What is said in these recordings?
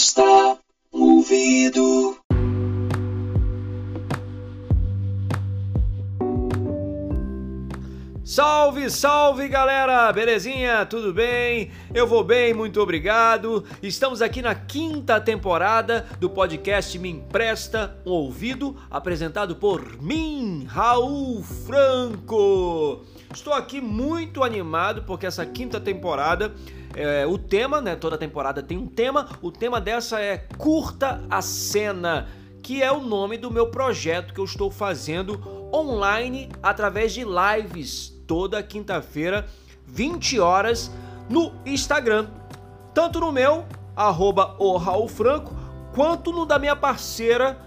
Basta Salve, salve galera! Belezinha? Tudo bem? Eu vou bem, muito obrigado. Estamos aqui na quinta temporada do podcast Me Empresta um Ouvido, apresentado por mim, Raul Franco. Estou aqui muito animado porque essa quinta temporada é, o tema, né? Toda temporada tem um tema. O tema dessa é Curta a Cena, que é o nome do meu projeto que eu estou fazendo online através de lives toda quinta-feira, 20 horas, no Instagram. Tanto no meu, arroba o Raul Franco, quanto no da minha parceira,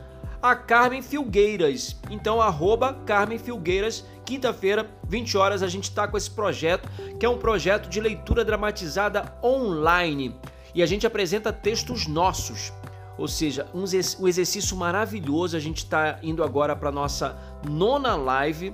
a Carmen Filgueiras. Então, arroba Carmen Filgueiras, quinta-feira, 20 horas, a gente está com esse projeto, que é um projeto de leitura dramatizada online. E a gente apresenta textos nossos. Ou seja, um, exercício maravilhoso. A gente está indo agora para nossa nona live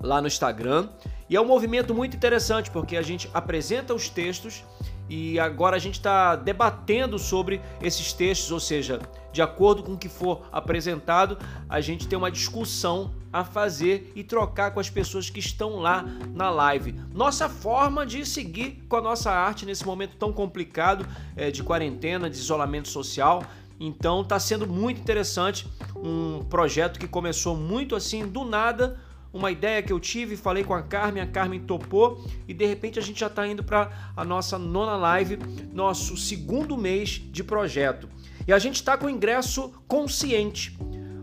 lá no Instagram. E é um movimento muito interessante porque a gente apresenta os textos e agora a gente está debatendo sobre esses textos, ou seja, de acordo com o que for apresentado, a gente tem uma discussão a fazer e trocar com as pessoas que estão lá na live. Nossa forma de seguir com a nossa arte nesse momento tão complicado é, de quarentena, de isolamento social. Então está sendo muito interessante um projeto que começou muito assim do nada uma ideia que eu tive, falei com a Carmen, a Carmen topou e de repente a gente já está indo para a nossa nona live, nosso segundo mês de projeto. E a gente está com o ingresso consciente.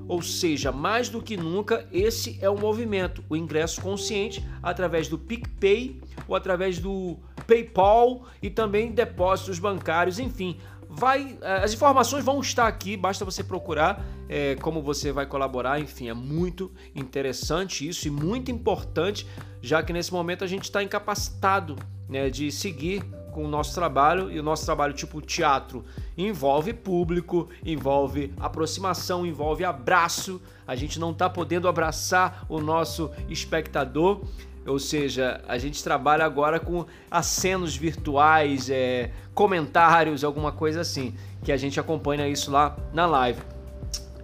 Ou seja, mais do que nunca, esse é o movimento, o ingresso consciente através do PicPay ou através do PayPal e também depósitos bancários, enfim, vai. Eh, as informações vão estar aqui, basta você procurar é, como você vai colaborar. Enfim, é muito interessante isso e muito importante, já que nesse momento a gente está incapacitado né, de seguir com o nosso trabalho e o nosso trabalho tipo teatro envolve público, envolve aproximação, envolve abraço. A gente não está podendo abraçar o nosso espectador ou seja, a gente trabalha agora com acenos virtuais, é, comentários, alguma coisa assim, que a gente acompanha isso lá na live.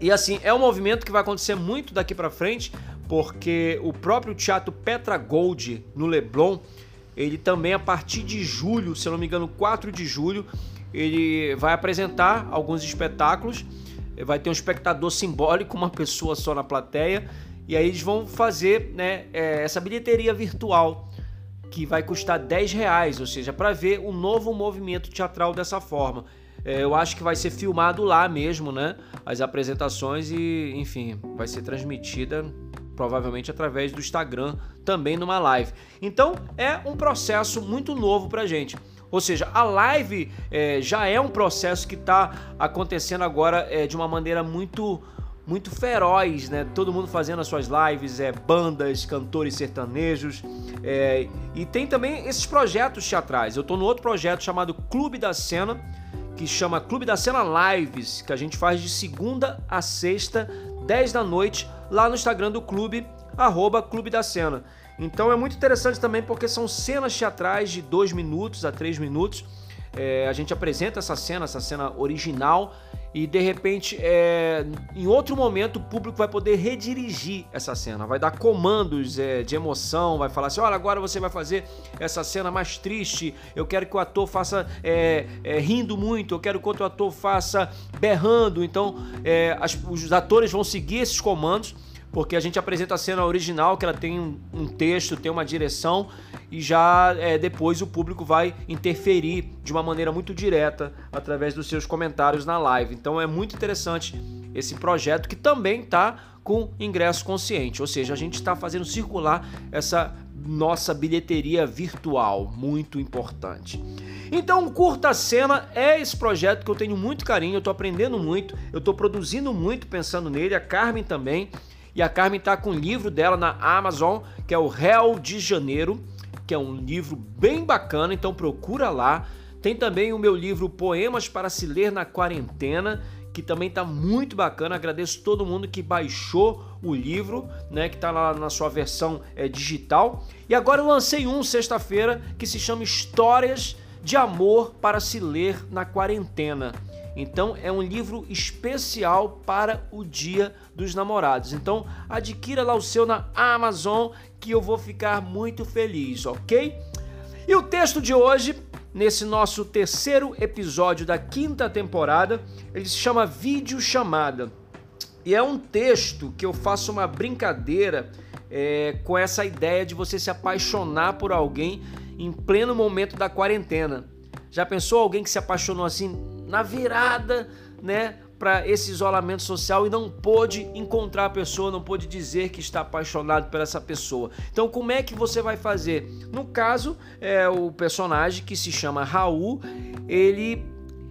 E assim, é um movimento que vai acontecer muito daqui para frente, porque o próprio Teatro Petra Gold no Leblon, ele também a partir de julho, se não me engano, 4 de julho, ele vai apresentar alguns espetáculos. Vai ter um espectador simbólico, uma pessoa só na plateia, e aí eles vão fazer né, é, essa bilheteria virtual que vai custar 10 reais, ou seja, para ver o novo movimento teatral dessa forma. É, eu acho que vai ser filmado lá mesmo, né? As apresentações e, enfim, vai ser transmitida provavelmente através do Instagram também numa live. Então é um processo muito novo pra gente. Ou seja, a live é, já é um processo que está acontecendo agora é, de uma maneira muito muito feroz, né? Todo mundo fazendo as suas lives, é bandas, cantores sertanejos, é, e tem também esses projetos teatrais. Eu estou no outro projeto chamado Clube da Cena, que chama Clube da Cena Lives, que a gente faz de segunda a sexta, 10 da noite, lá no Instagram do clube, arroba Clube da Cena. Então é muito interessante também porque são cenas teatrais de 2 minutos a 3 minutos. É, a gente apresenta essa cena, essa cena original, e de repente, é, em outro momento, o público vai poder redirigir essa cena, vai dar comandos é, de emoção, vai falar assim: olha, agora você vai fazer essa cena mais triste, eu quero que o ator faça é, é rindo muito, eu quero que outro ator faça berrando. Então, é, as, os atores vão seguir esses comandos porque a gente apresenta a cena original, que ela tem um, texto, tem uma direção, e já é, depois o público vai interferir de uma maneira muito direta através dos seus comentários na live. Então é muito interessante esse projeto que também está com ingresso consciente, ou seja, a gente está fazendo circular essa nossa bilheteria virtual, muito importante. Então, curta a cena. É esse projeto que eu tenho muito carinho, eu estou aprendendo muito, eu estou produzindo muito pensando nele, a Carmen também. E a Carmen está com o livro dela na Amazon, que é o Réu de Janeiro, que é um livro bem bacana, então procura lá. Tem também o meu livro Poemas para se ler na quarentena, que também está muito bacana. Agradeço todo mundo que baixou o livro, né, que está lá na sua versão é, digital. E agora eu lancei um sexta-feira que se chama Histórias de Amor para se ler na quarentena. Então é um livro especial para o Dia dos Namorados. Então adquira lá o seu na Amazon que eu vou ficar muito feliz, ok? E o texto de hoje, nesse nosso terceiro episódio da quinta temporada, ele se chama Vídeo Chamada. E é um texto que eu faço uma brincadeira é, com essa ideia de você se apaixonar por alguém em pleno momento da quarentena. Já pensou alguém que se apaixonou assim na virada, né, para esse isolamento social e não pôde encontrar a pessoa, não pôde dizer que está apaixonado por essa pessoa. Então, como é que você vai fazer? No caso, é o personagem que se chama Raul, ele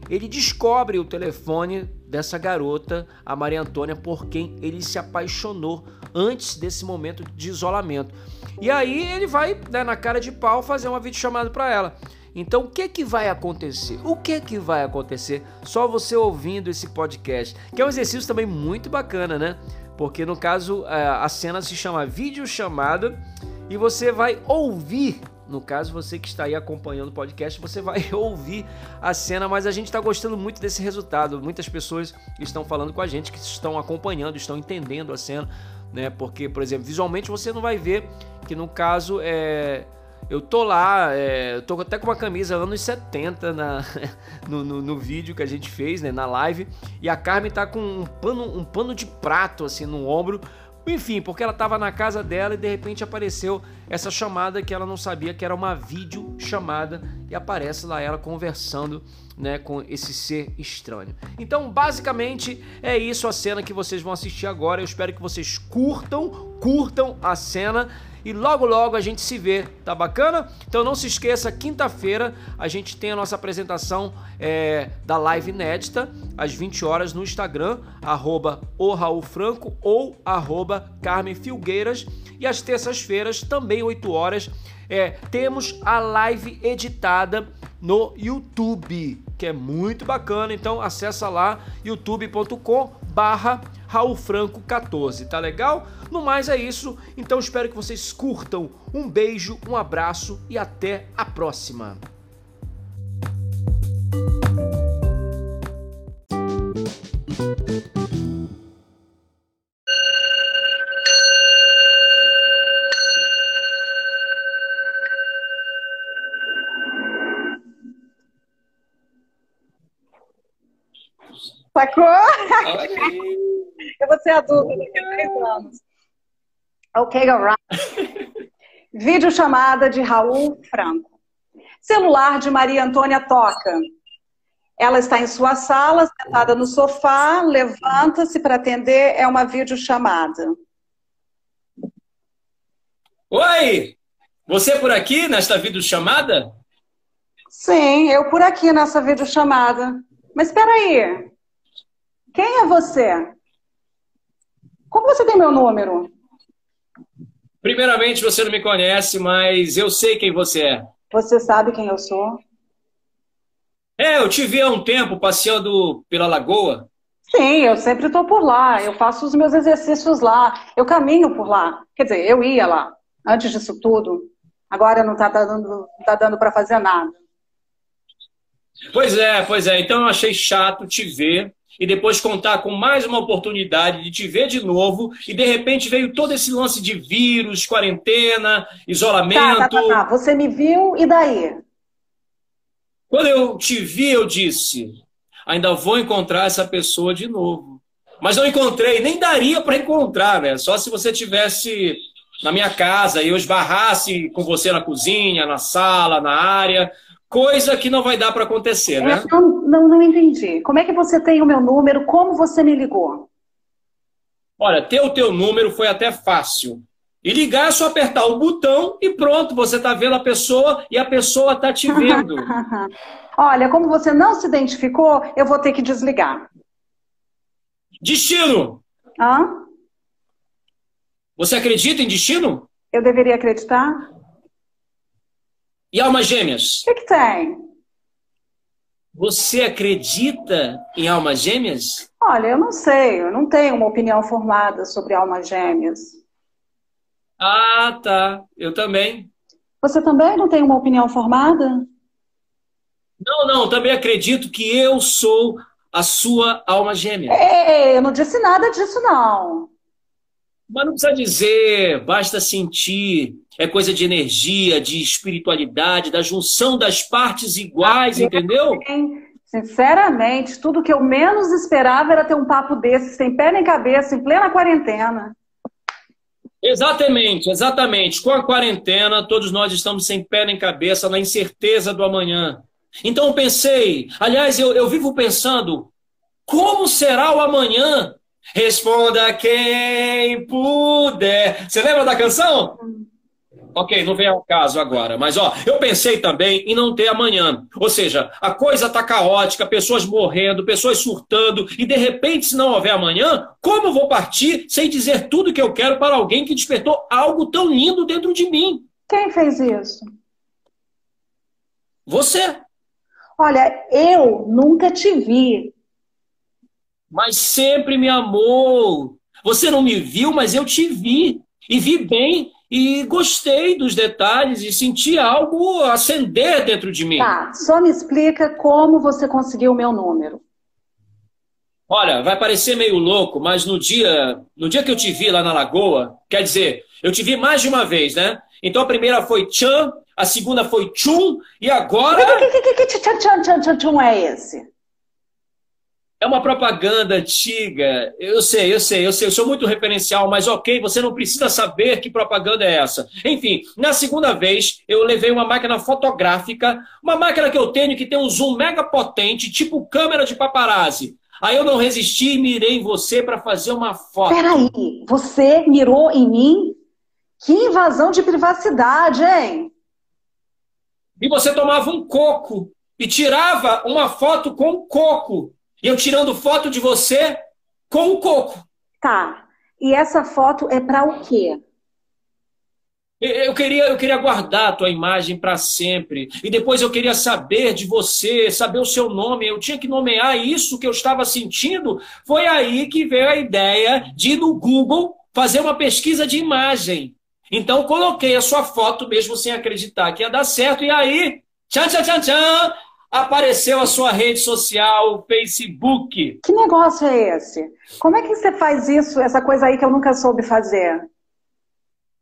ele descobre o telefone dessa garota, a Maria Antônia, por quem ele se apaixonou antes desse momento de isolamento. E aí ele vai, né, na cara de pau, fazer uma videochamada para ela. Então, o que que vai acontecer? O que que vai acontecer? Só você ouvindo esse podcast, que é um exercício também muito bacana, né? Porque no caso é, a cena se chama videochamada e você vai ouvir no caso, você que está aí acompanhando o podcast, você vai ouvir a cena, mas a gente está gostando muito desse resultado. Muitas pessoas estão falando com a gente que estão acompanhando, estão entendendo a cena, né? Porque, por exemplo, visualmente você não vai ver que no caso é eu tô lá, é, tô até com uma camisa anos 70 na, no, no, no, vídeo que a gente fez, né, na live, e a Carmen tá com um pano, um pano de prato assim no ombro, enfim, porque ela estava na casa dela e de repente apareceu essa chamada que ela não sabia que era uma vídeo chamada e aparece lá ela conversando né, com esse ser estranho. Então, basicamente, é isso a cena que vocês vão assistir agora. Eu espero que vocês curtam, curtam a cena e logo logo a gente se vê, tá bacana? Então não se esqueça, quinta-feira a gente tem a nossa apresentação é, da live inédita, às 20 horas no Instagram, arroba o Raul Franco ou arroba Carmen Filgueiras. E às terças-feiras, também 8 horas, é, temos a live editada no YouTube, que é muito bacana. Então acessa lá youtube.com barra Raul Franco 14, tá legal? No mais é isso, então espero que vocês curtam. Um beijo, um abraço e até a próxima. Sacou? Vou ser adulta daqui a três anos. Ok, alright. Vídeo chamada de Raul Franco. Celular de Maria Antônia toca. Ela está em sua sala, sentada no sofá, levanta-se para atender, é uma videochamada. Oi! Você por aqui nesta videochamada? Sim, eu por aqui nessa videochamada. Mas espera aí. Quem é você? Como você tem meu número? Primeiramente, você não me conhece, mas eu sei quem você é. Você sabe quem eu sou? É, eu te vi há um tempo passeando pela lagoa. Sim, eu sempre estou por lá. Eu faço os meus exercícios lá. Eu caminho por lá. Quer dizer, eu ia lá antes disso tudo. Agora não está dando, tá dando para fazer nada. Pois é, pois é. Então eu achei chato te ver e depois contar com mais uma oportunidade de te ver de novo e de repente veio todo esse lance de vírus, quarentena, isolamento. Tá, tá, tá, tá. Você me viu e daí? Quando eu te vi, eu disse: ainda vou encontrar essa pessoa de novo. Mas não encontrei, nem daria para encontrar, né? Só se você tivesse na minha casa e eu esbarrasse com você na cozinha, na sala, na área, coisa que não vai dar para acontecer, né? É, não, não, não entendi. Como é que você tem o meu número? Como você me ligou? Olha, ter o teu número foi até fácil. E ligar é só apertar o botão e pronto, você está vendo a pessoa e a pessoa está te vendo. Olha, como você não se identificou, eu vou ter que desligar. Destino! Hã? Você acredita em destino? Eu deveria acreditar? E almas gêmeas? O que, que tem? Você acredita em almas gêmeas? Olha, eu não sei, eu não tenho uma opinião formada sobre almas gêmeas. Ah, tá. Eu também. Você também não tem uma opinião formada? Não, não, também acredito que eu sou a sua alma gêmea. Ei, eu não disse nada disso, não. Mas não precisa dizer, basta sentir. É coisa de energia, de espiritualidade, da junção das partes iguais, entendeu? Sinceramente, tudo que eu menos esperava era ter um papo desse, sem pé nem cabeça, em plena quarentena. Exatamente, exatamente. Com a quarentena, todos nós estamos sem pé nem cabeça, na incerteza do amanhã. Então eu pensei, aliás, eu, eu vivo pensando, como será o amanhã? Responda quem puder. Você lembra da canção? Ok, não vem ao caso agora, mas ó, eu pensei também em não ter amanhã. Ou seja, a coisa tá caótica, pessoas morrendo, pessoas surtando, e de repente, se não houver amanhã, como vou partir sem dizer tudo que eu quero para alguém que despertou algo tão lindo dentro de mim? Quem fez isso? Você. Olha, eu nunca te vi mas sempre me amou. Você não me viu, mas eu te vi. E vi bem e gostei dos detalhes e senti algo acender dentro de mim. Tá, só me explica como você conseguiu o meu número. Olha, vai parecer meio louco, mas no dia, no dia que eu te vi lá na lagoa, quer dizer, eu te vi mais de uma vez, né? Então a primeira foi Chan, a segunda foi Chum e agora. O que, que, que, que, que tchan, tchan, tchan, tchan é esse? É uma propaganda antiga. Eu sei, eu sei, eu sei, eu sou muito referencial, mas ok, você não precisa saber que propaganda é essa. Enfim, na segunda vez, eu levei uma máquina fotográfica, uma máquina que eu tenho que tem um zoom mega potente, tipo câmera de paparazzi. Aí eu não resisti e mirei em você para fazer uma foto. Peraí, você mirou em mim? Que invasão de privacidade, hein? E você tomava um coco e tirava uma foto com o coco. E eu tirando foto de você com o coco. Tá. E essa foto é para o quê? Eu queria, eu queria guardar a tua imagem para sempre. E depois eu queria saber de você, saber o seu nome. Eu tinha que nomear isso que eu estava sentindo. Foi aí que veio a ideia de ir no Google fazer uma pesquisa de imagem. Então coloquei a sua foto mesmo sem acreditar que ia dar certo. E aí, tchan, tchan, tchan, tchan, apareceu a sua rede social, o Facebook. Que negócio é esse? Como é que você faz isso, essa coisa aí que eu nunca soube fazer?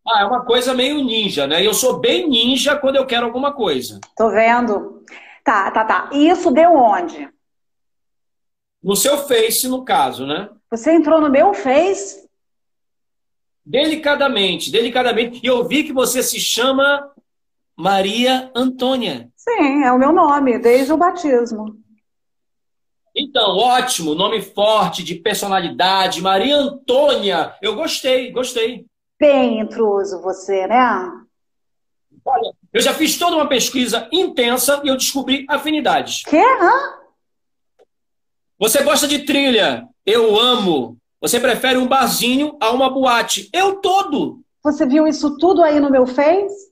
Ah, é uma coisa meio ninja, né? Eu sou bem ninja quando eu quero alguma coisa. Tô vendo. Tá, tá, tá. E isso deu onde? No seu Face, no caso, né? Você entrou no meu Face? Delicadamente, delicadamente. E eu vi que você se chama Maria Antônia. Sim, é o meu nome, desde o batismo. Então, ótimo, nome forte, de personalidade, Maria Antônia. Eu gostei, gostei. Bem intruso você, né? Olha, eu já fiz toda uma pesquisa intensa e eu descobri afinidades. Quê? Hã? Você gosta de trilha? Eu amo. Você prefere um barzinho a uma boate? Eu todo. Você viu isso tudo aí no meu Face?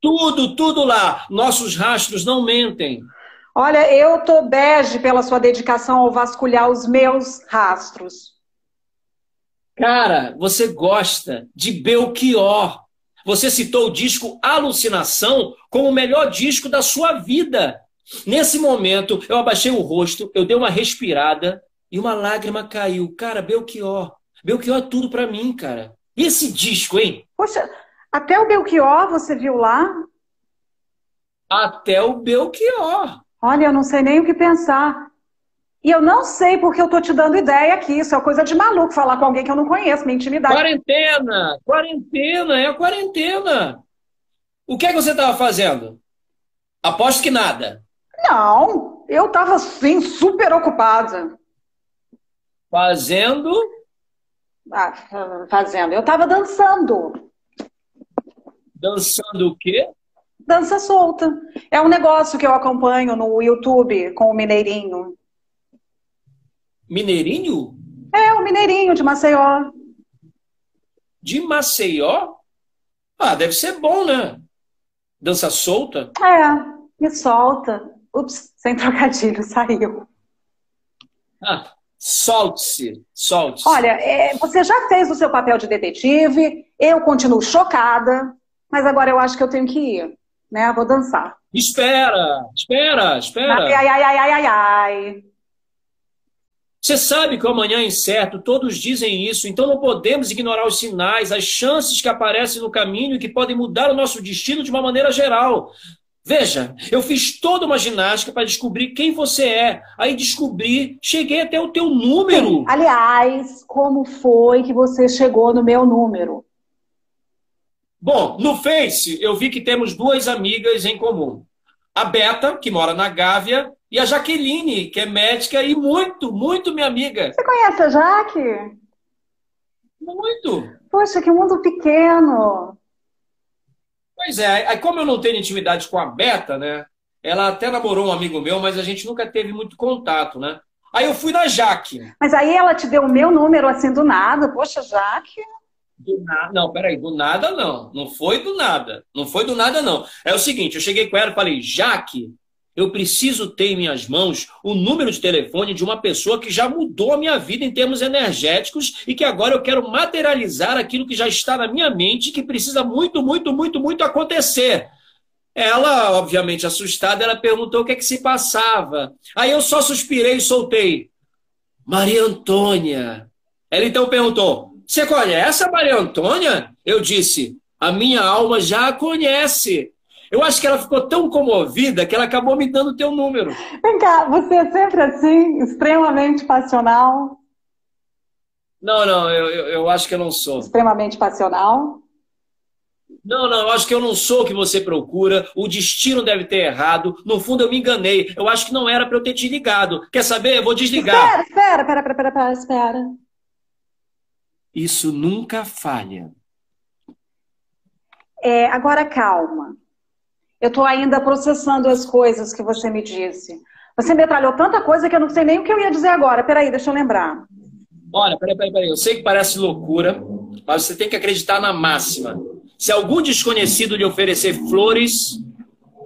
Tudo, tudo lá. Nossos rastros não mentem. Olha, eu tô bege pela sua dedicação ao vasculhar os meus rastros. Cara, você gosta de Belchior. Você citou o disco Alucinação como o melhor disco da sua vida. Nesse momento, eu abaixei o rosto, eu dei uma respirada e uma lágrima caiu. Cara, Belchior. Belchior é tudo para mim, cara. E esse disco, hein? Poxa, até o Belchior você viu lá? Até o Belchior. Olha, eu não sei nem o que pensar. E eu não sei porque eu tô te dando ideia aqui. Isso é coisa de maluco falar com alguém que eu não conheço, minha intimidade. Quarentena! Quarentena, é a quarentena. O que é que você estava fazendo? Aposto que nada. Não, eu estava sim super ocupada. Fazendo? Ah, fazendo. Eu estava dançando. Dançando o quê? Dança solta. É um negócio que eu acompanho no YouTube com o Mineirinho. Mineirinho? É, o Mineirinho de Maceió. De Maceió? Ah, deve ser bom, né? Dança solta? É, me solta. Ups, sem trocadilho, saiu. Ah, solte-se, solte-se. Olha, é, você já fez o seu papel de detetive, eu continuo chocada, mas agora eu acho que eu tenho que ir, né? Vou dançar. Espera, espera, espera. Ai, ai, ai, ai, ai, ai. Você sabe que o amanhã é incerto, todos dizem isso, então não podemos ignorar os sinais, as chances que aparecem no caminho e que podem mudar o nosso destino de uma maneira geral. Veja, eu fiz toda uma ginástica para descobrir quem você é. Aí descobri, cheguei até o teu número. Sim. Aliás, como foi que você chegou no meu número? Bom, no Face eu vi que temos duas amigas em comum. A Beta, que mora na Gávea, e a Jaqueline, que é médica e muito, muito minha amiga. Você conhece a Jaque? Muito. Poxa, que mundo pequeno. Pois é, aí como eu não tenho intimidade com a Beta, né? Ela até namorou um amigo meu, mas a gente nunca teve muito contato, né? Aí eu fui na Jaque. Mas aí ela te deu o meu número assim do nada. Poxa, Jaque. Do nada, não, peraí, do nada não. Não foi do nada. Não foi do nada, não. É o seguinte, eu cheguei com ela e falei, Jaque, eu preciso ter em minhas mãos o número de telefone de uma pessoa que já mudou a minha vida em termos energéticos e que agora eu quero materializar aquilo que já está na minha mente e que precisa muito, muito, muito, muito acontecer. Ela, obviamente assustada, ela perguntou o que é que se passava. Aí eu só suspirei e soltei. Maria Antônia. Ela então perguntou: Você conhece a Maria Antônia? Eu disse: A minha alma já a conhece. Eu acho que ela ficou tão comovida que ela acabou me dando o teu número. Vem cá, você é sempre assim, extremamente passional? Não, não, eu, eu, eu acho que eu não sou. Extremamente passional? Não, não, eu acho que eu não sou o que você procura. O destino deve ter errado. No fundo, eu me enganei. Eu acho que não era para eu ter te ligado. Quer saber? Eu vou desligar. Espera, espera, espera, espera, espera, espera. Isso nunca falha. É, agora calma. Eu estou ainda processando as coisas que você me disse. Você metralhou tanta coisa que eu não sei nem o que eu ia dizer agora. Peraí, deixa eu lembrar. Olha, peraí, peraí, peraí. Eu sei que parece loucura, mas você tem que acreditar na máxima. Se algum desconhecido lhe oferecer flores,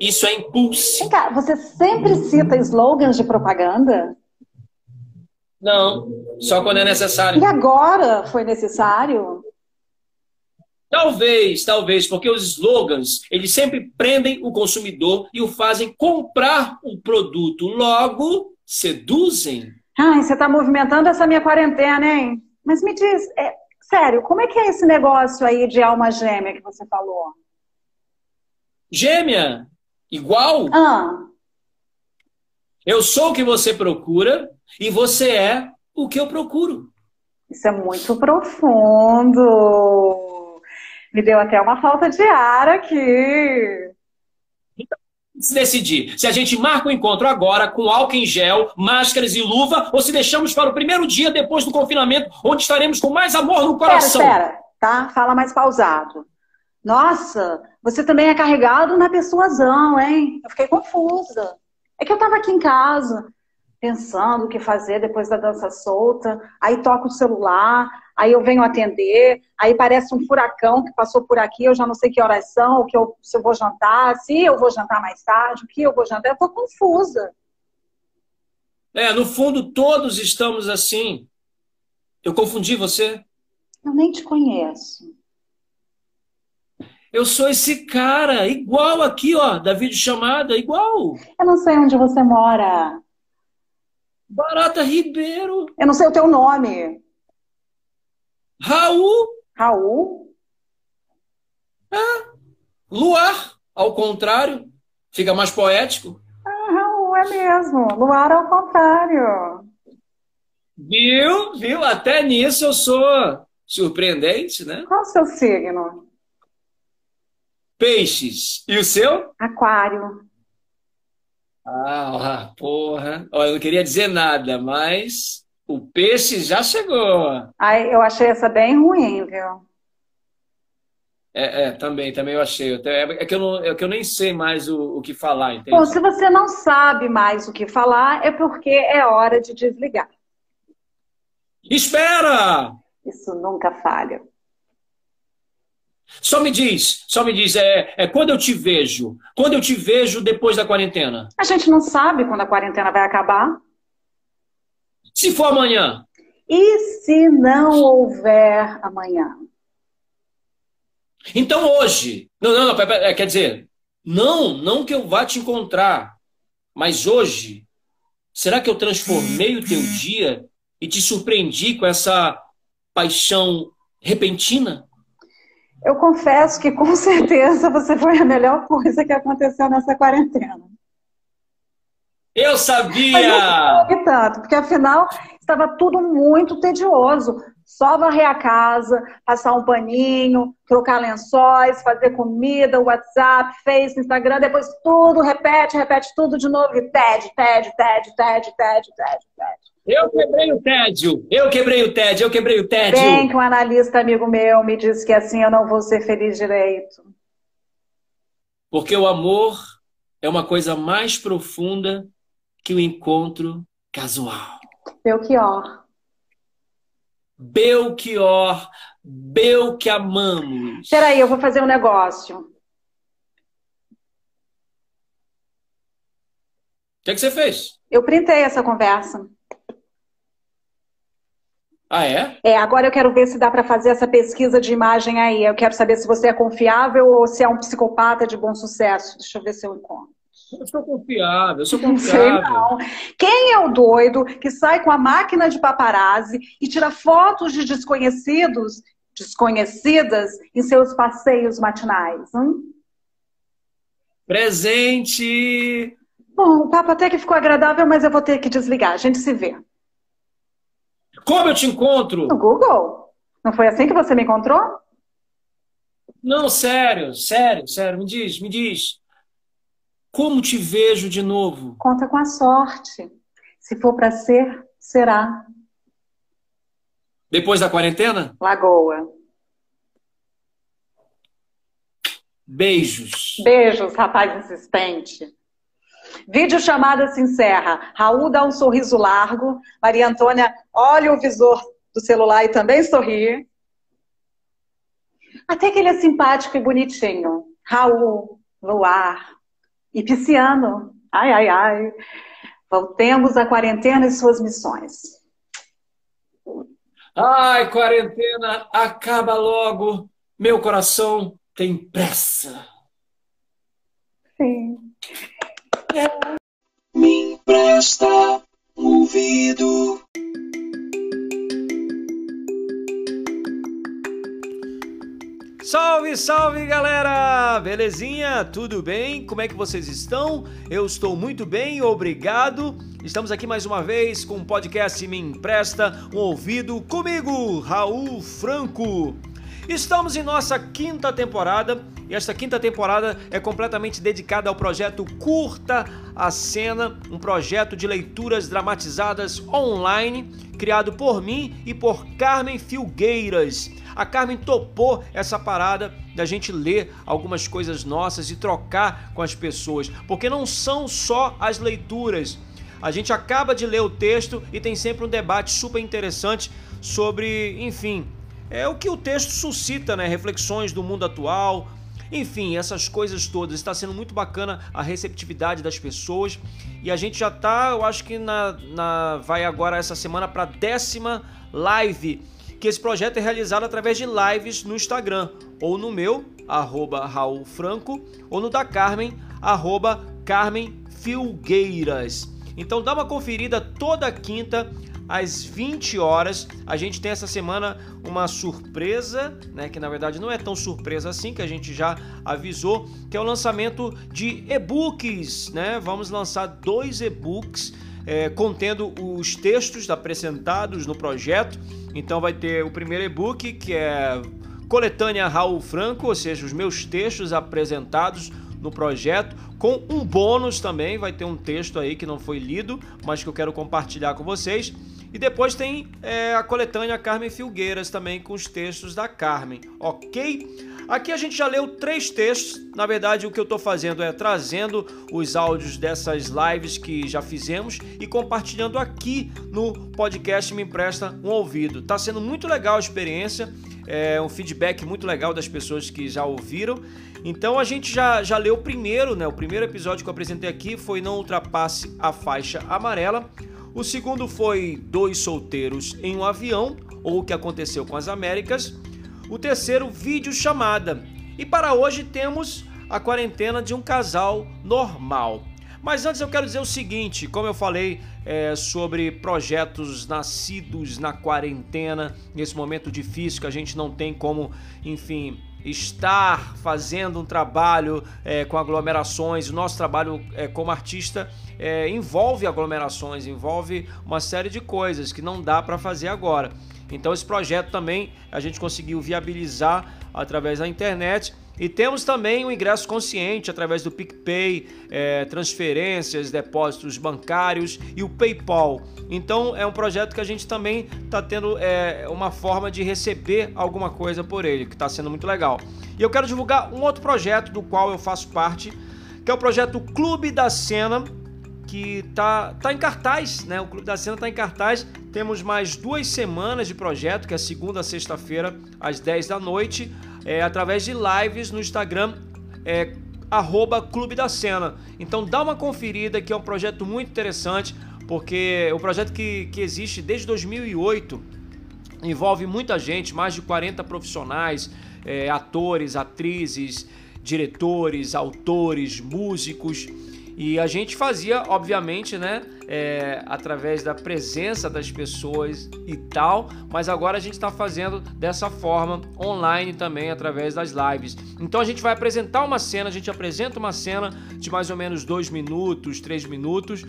isso é impulso. Vem cá, você sempre cita slogans de propaganda? Não, só quando é necessário. E agora foi necessário? Talvez, talvez, porque os slogans, eles sempre prendem o consumidor e o fazem comprar o produto, logo seduzem. Ai, você está movimentando essa minha quarentena, hein? Mas me diz, é, sério, como é que é esse negócio aí de alma gêmea que você falou? Gêmea? Igual? Ah. Eu sou o que você procura e você é o que eu procuro. Isso é muito profundo. Me deu até uma falta de ar aqui. Então, se decidir se a gente marca o encontro agora com álcool em gel, máscaras e luva, ou se deixamos para o primeiro dia depois do confinamento, onde estaremos com mais amor no coração. Espera, espera, tá? Fala mais pausado. Nossa, você também é carregado na persuasão, hein? Eu fiquei confusa. É que eu tava aqui em casa, pensando o que fazer depois da dança solta, aí toco o celular, aí eu venho atender, aí parece um furacão que passou por aqui, eu já não sei que horas são, o que eu, se eu vou jantar, se eu vou jantar mais tarde, o que eu vou jantar, eu tô confusa. É, no fundo todos estamos assim. Eu confundi você? Eu nem te conheço. Eu sou esse cara, igual aqui, ó, da videochamada, igual. Eu não sei onde você mora. Barata Ribeiro. Eu não sei o teu nome. Raul. Raul? É. Luar, ao contrário. Fica mais poético. Ah, Raul, é mesmo. Luar ao contrário. Viu? Viu? Até nisso eu sou surpreendente, né? Qual o seu signo? Peixes. E o seu? Aquário. Ah, porra. Olha, eu não queria dizer nada, mas o peixe já chegou. Ai, eu achei essa bem ruim, viu? É, é, também, também eu achei. É que eu, não, é que eu nem sei mais o, o que falar, entende? Bom, se você não sabe mais o que falar, é porque é hora de desligar. Espera! Isso nunca falha. Só me diz, só me diz, é, é quando eu te vejo? Quando eu te vejo depois da quarentena? A gente não sabe quando a quarentena vai acabar. Se for amanhã? E se não houver amanhã? Então hoje. Não, não, não, é, quer dizer, não, não que eu vá te encontrar, mas hoje, será que eu transformei o teu dia e te surpreendi com essa paixão repentina? Eu confesso que com certeza você foi a melhor coisa que aconteceu nessa quarentena. Eu sabia! Mas não tanto, porque afinal estava tudo muito tedioso. Só varrer a casa, passar um paninho, trocar lençóis, fazer comida, WhatsApp, Face, Instagram, depois tudo, repete, repete tudo de novo e TED, TED, TED, TED, TED, TED, TED. Eu quebrei o tédio, eu quebrei o tédio, eu quebrei o tédio. Bem que um analista amigo meu me disse que assim eu não vou ser feliz direito. Porque o amor é uma coisa mais profunda que o encontro casual. Belchior. Belchior, Belchiamamos. Peraí, eu vou fazer um negócio. O que, é que você fez? Eu printei essa conversa. Ah, é? É, agora eu quero ver se dá para fazer essa pesquisa de imagem aí. Eu quero saber se você é confiável ou se é um psicopata de bom sucesso. Deixa eu ver se eu encontro. Eu sou confiável, eu sou Não sei confiável. não. Quem é o doido que sai com a máquina de paparazzi e tira fotos de desconhecidos, desconhecidas, em seus passeios matinais? Hum? Presente! Bom, o papo até que ficou agradável, mas eu vou ter que desligar. A gente se vê. Como eu te encontro? No Google? Não foi assim que você me encontrou? Não, sério, sério, sério. Me diz, me diz. Como te vejo de novo? Conta com a sorte. Se for para ser, será. Depois da quarentena? Lagoa. Beijos. Beijos, rapaz insistente. Vídeo chamada se encerra. Raul dá um sorriso largo. Maria Antônia olha o visor do celular e também sorri. Até que ele é simpático e bonitinho. Raul, Luar e Pisciano. Ai, ai, ai. Voltemos à quarentena e suas missões. Ai, quarentena, acaba logo. Meu coração tem pressa. Sim. Me empresta ouvido. Salve, salve galera! Belezinha? Tudo bem? Como é que vocês estão? Eu estou muito bem, obrigado. Estamos aqui mais uma vez com o podcast Me Empresta um Ouvido comigo, Raul Franco. Estamos em nossa quinta temporada e esta quinta temporada é completamente dedicada ao projeto Curta a Cena, um projeto de leituras dramatizadas online criado por mim e por Carmen Filgueiras. A Carmen topou essa parada da gente ler algumas coisas nossas e trocar com as pessoas, porque não são só as leituras. A gente acaba de ler o texto e tem sempre um debate super interessante sobre, enfim, é o que o texto suscita, né? Reflexões do mundo atual, enfim, essas coisas todas. Está sendo muito bacana a receptividade das pessoas e a gente já tá, eu acho que na, na vai agora essa semana para décima live que esse projeto é realizado através de lives no Instagram, ou no meu, arroba Raul Franco, ou no da Carmen, arroba Carmen Filgueiras. Então dá uma conferida toda quinta às 20 horas. A gente tem essa semana uma surpresa, né, que na verdade não é tão surpresa assim, que a gente já avisou, que é o lançamento de e-books, né? Vamos lançar dois e-books é, contendo os textos apresentados no projeto. Então vai ter o primeiro e-book que é Coletânea Raul Franco, ou seja, os meus textos apresentados no projeto, com um bônus também, vai ter um texto aí que não foi lido, mas que eu quero compartilhar com vocês. E depois tem é, a coletânea Carmen Filgueiras também com os textos da Carmen, ok? Aqui a gente já leu três textos. Na verdade, o que eu estou fazendo é trazendo os áudios dessas lives que já fizemos e compartilhando aqui no podcast Me Empresta um Ouvido. Tá sendo muito legal a experiência, é um feedback muito legal das pessoas que já ouviram. Então a gente já, já leu o primeiro, né? O primeiro episódio que eu apresentei aqui foi Não Ultrapasse a Faixa Amarela. O segundo foi Dois Solteiros em um Avião, ou O que Aconteceu com as Américas. O terceiro, Vídeo Chamada. E para hoje temos a quarentena de um casal normal. Mas antes eu quero dizer o seguinte: como eu falei é, sobre projetos nascidos na quarentena, nesse momento difícil que a gente não tem como, enfim, estar fazendo um trabalho é, com aglomerações. O nosso trabalho é, como artista é, envolve aglomerações, envolve uma série de coisas que não dá para fazer agora. Então esse projeto também a gente conseguiu viabilizar através da internet e temos também o ingresso consciente através do PicPay, é, transferências, depósitos bancários e o PayPal. Então é um projeto que a gente também está tendo é, uma forma de receber alguma coisa por ele, que está sendo muito legal. E eu quero divulgar um outro projeto do qual eu faço parte, que é o projeto Clube da Cena, que tá, tá em cartaz, né? O Clube da Cena tá em cartaz. Temos mais duas semanas de projeto, que é segunda a sexta-feira, às 10 da noite é, através de lives no Instagram, é, Clube da Cena. Então dá uma conferida que é um projeto muito interessante, porque é um projeto que, que existe desde 2008, envolve muita gente, mais de 40 profissionais, é, atores, atrizes, diretores, autores, músicos. E a gente fazia, obviamente, né, é, através da presença das pessoas e tal, mas agora a gente está fazendo dessa forma online também, através das lives. Então a gente vai apresentar uma cena, a gente apresenta uma cena de mais ou menos dois minutos, três minutos,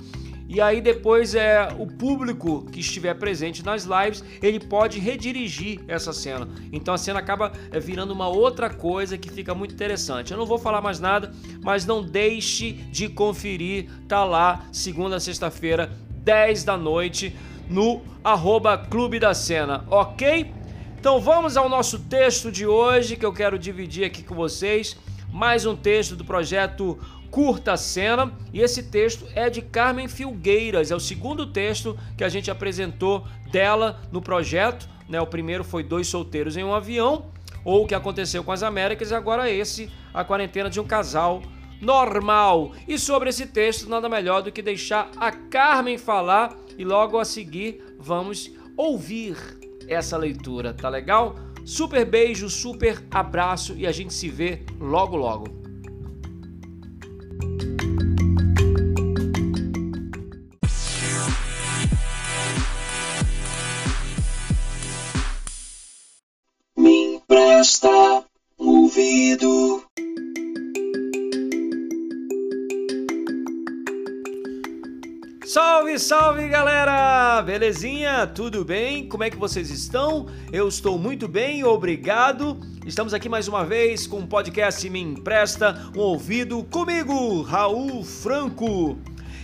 e aí depois é o público que estiver presente nas lives, ele pode redirigir essa cena. Então a cena acaba é, virando uma outra coisa que fica muito interessante. Eu não vou falar mais nada, mas não deixe de conferir, tá lá segunda a sexta-feira, 10 da noite, no arroba Clube da Cena, ok? Então vamos ao nosso texto de hoje que eu quero dividir aqui com vocês. Mais um texto do projeto curta cena. E esse texto é de Carmen Filgueiras, é o segundo texto que a gente apresentou dela no projeto. Né? O primeiro foi Dois Solteiros em um Avião, ou o que aconteceu com as Américas, e agora esse, A Quarentena de um Casal Normal. E sobre esse texto, nada melhor do que deixar a Carmen falar e logo a seguir vamos ouvir essa leitura, tá legal? Super beijo, super abraço e a gente se vê logo logo. Salve, salve galera! Belezinha? Tudo bem? Como é que vocês estão? Eu estou muito bem, obrigado. Estamos aqui mais uma vez com o podcast Me Empresta um Ouvido comigo, Raul Franco.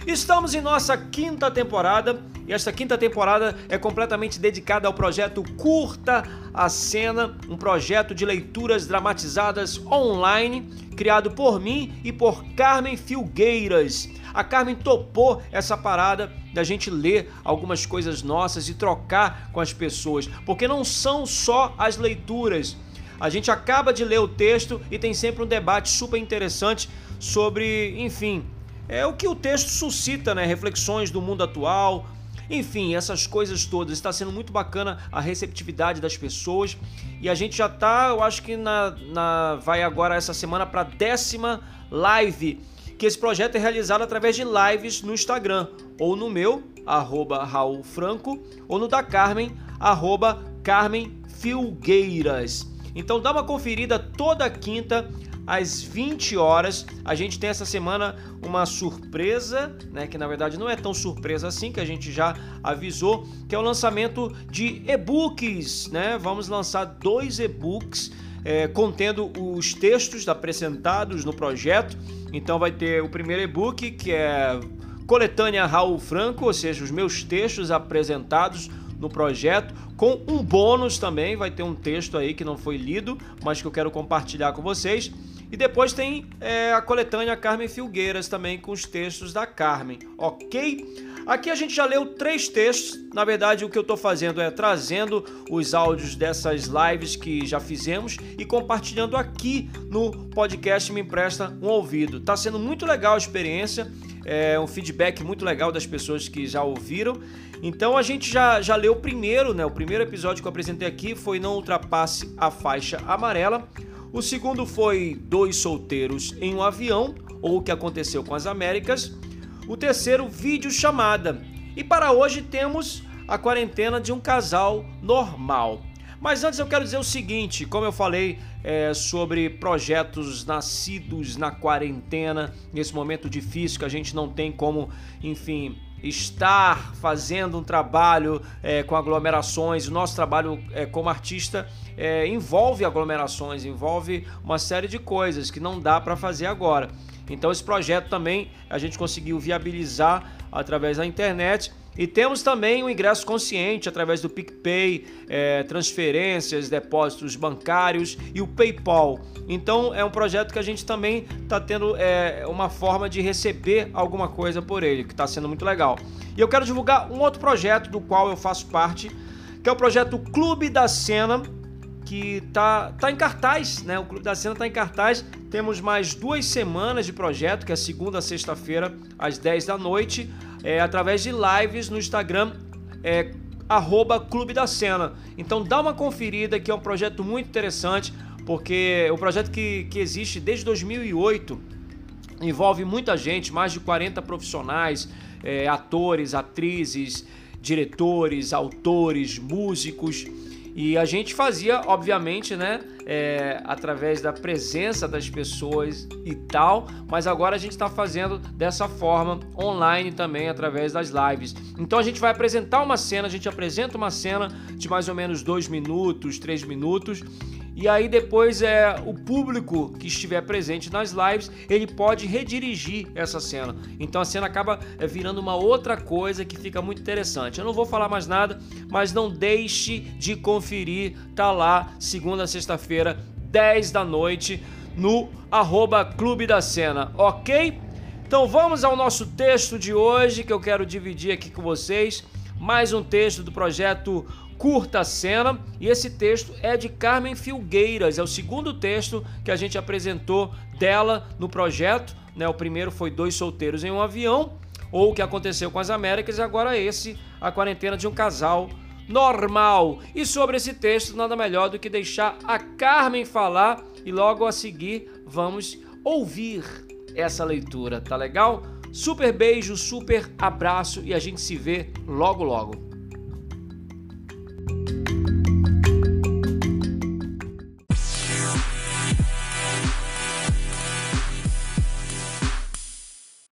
Estamos em nossa quinta temporada e esta quinta temporada é completamente dedicada ao projeto Curta a Cena, um projeto de leituras dramatizadas online, criado por mim e por Carmen Filgueiras. A Carmen topou essa parada da gente ler algumas coisas nossas e trocar com as pessoas, porque não são só as leituras. A gente acaba de ler o texto e tem sempre um debate super interessante sobre, enfim, é o que o texto suscita, né? Reflexões do mundo atual, enfim, essas coisas todas. Está sendo muito bacana a receptividade das pessoas. E a gente já tá, eu acho que na, na vai agora essa semana para décima live. Que esse projeto é realizado através de lives no Instagram. Ou no meu, arroba Raul Franco, ou no da Carmen, arroba Carmen Filgueiras. Então dá uma conferida toda quinta às 20 horas. A gente tem essa semana uma surpresa, né, que na verdade não é tão surpresa assim, que a gente já avisou, que é o lançamento de e-books, né? Vamos lançar dois e-books é, contendo os textos apresentados no projeto. Então vai ter o primeiro e-book que é Coletânea Raul Franco, ou seja, os meus textos apresentados no projeto, com um bônus também, vai ter um texto aí que não foi lido, mas que eu quero compartilhar com vocês. E depois tem é, a coletânea Carmen Filgueiras também com os textos da Carmen, ok? Aqui a gente já leu três textos. Na verdade, o que eu estou fazendo é trazendo os áudios dessas lives que já fizemos e compartilhando aqui no podcast Me Empresta um Ouvido. Tá sendo muito legal a experiência, é um feedback muito legal das pessoas que já ouviram. Então a gente já, já leu o primeiro, né? O primeiro episódio que eu apresentei aqui foi Não Ultrapasse a Faixa Amarela. O segundo foi Dois Solteiros em um Avião, ou O que Aconteceu com as Américas. O terceiro, vídeo chamada. E para hoje temos a quarentena de um casal normal. Mas antes eu quero dizer o seguinte: como eu falei é, sobre projetos nascidos na quarentena, nesse momento difícil que a gente não tem como, enfim, estar fazendo um trabalho é, com aglomerações. O nosso trabalho é, como artista é, envolve aglomerações, envolve uma série de coisas que não dá para fazer agora. Então esse projeto também a gente conseguiu viabilizar através da internet e temos também o ingresso consciente através do PicPay, é, transferências, depósitos bancários e o PayPal. Então é um projeto que a gente também está tendo é, uma forma de receber alguma coisa por ele, que está sendo muito legal. E eu quero divulgar um outro projeto do qual eu faço parte, que é o projeto Clube da Cena, que tá, tá em cartaz, né? O Clube da Cena tá em cartaz. Temos mais duas semanas de projeto, que é segunda a sexta-feira, às 10 da noite é, através de lives no Instagram, é, arroba Clube da Cena. Então dá uma conferida que é um projeto muito interessante, porque é um projeto que, que existe desde 2008, envolve muita gente, mais de 40 profissionais, é, atores, atrizes, diretores, autores, músicos. E a gente fazia, obviamente, né, é, através da presença das pessoas e tal, mas agora a gente está fazendo dessa forma online também, através das lives. Então a gente vai apresentar uma cena, a gente apresenta uma cena de mais ou menos dois minutos, três minutos, e aí depois é o público que estiver presente nas lives, ele pode redirigir essa cena. Então a cena acaba é, virando uma outra coisa que fica muito interessante. Eu não vou falar mais nada, mas não deixe de conferir, tá lá segunda a sexta-feira, 10 da noite, no arroba Clube da Cena, ok? Então vamos ao nosso texto de hoje que eu quero dividir aqui com vocês. Mais um texto do projeto curta cena. E esse texto é de Carmen Filgueiras, é o segundo texto que a gente apresentou dela no projeto. Né? O primeiro foi Dois Solteiros em um Avião, ou o que aconteceu com as Américas, e agora esse, A Quarentena de um Casal Normal. E sobre esse texto, nada melhor do que deixar a Carmen falar e logo a seguir vamos ouvir essa leitura, tá legal? Super beijo, super abraço e a gente se vê logo logo.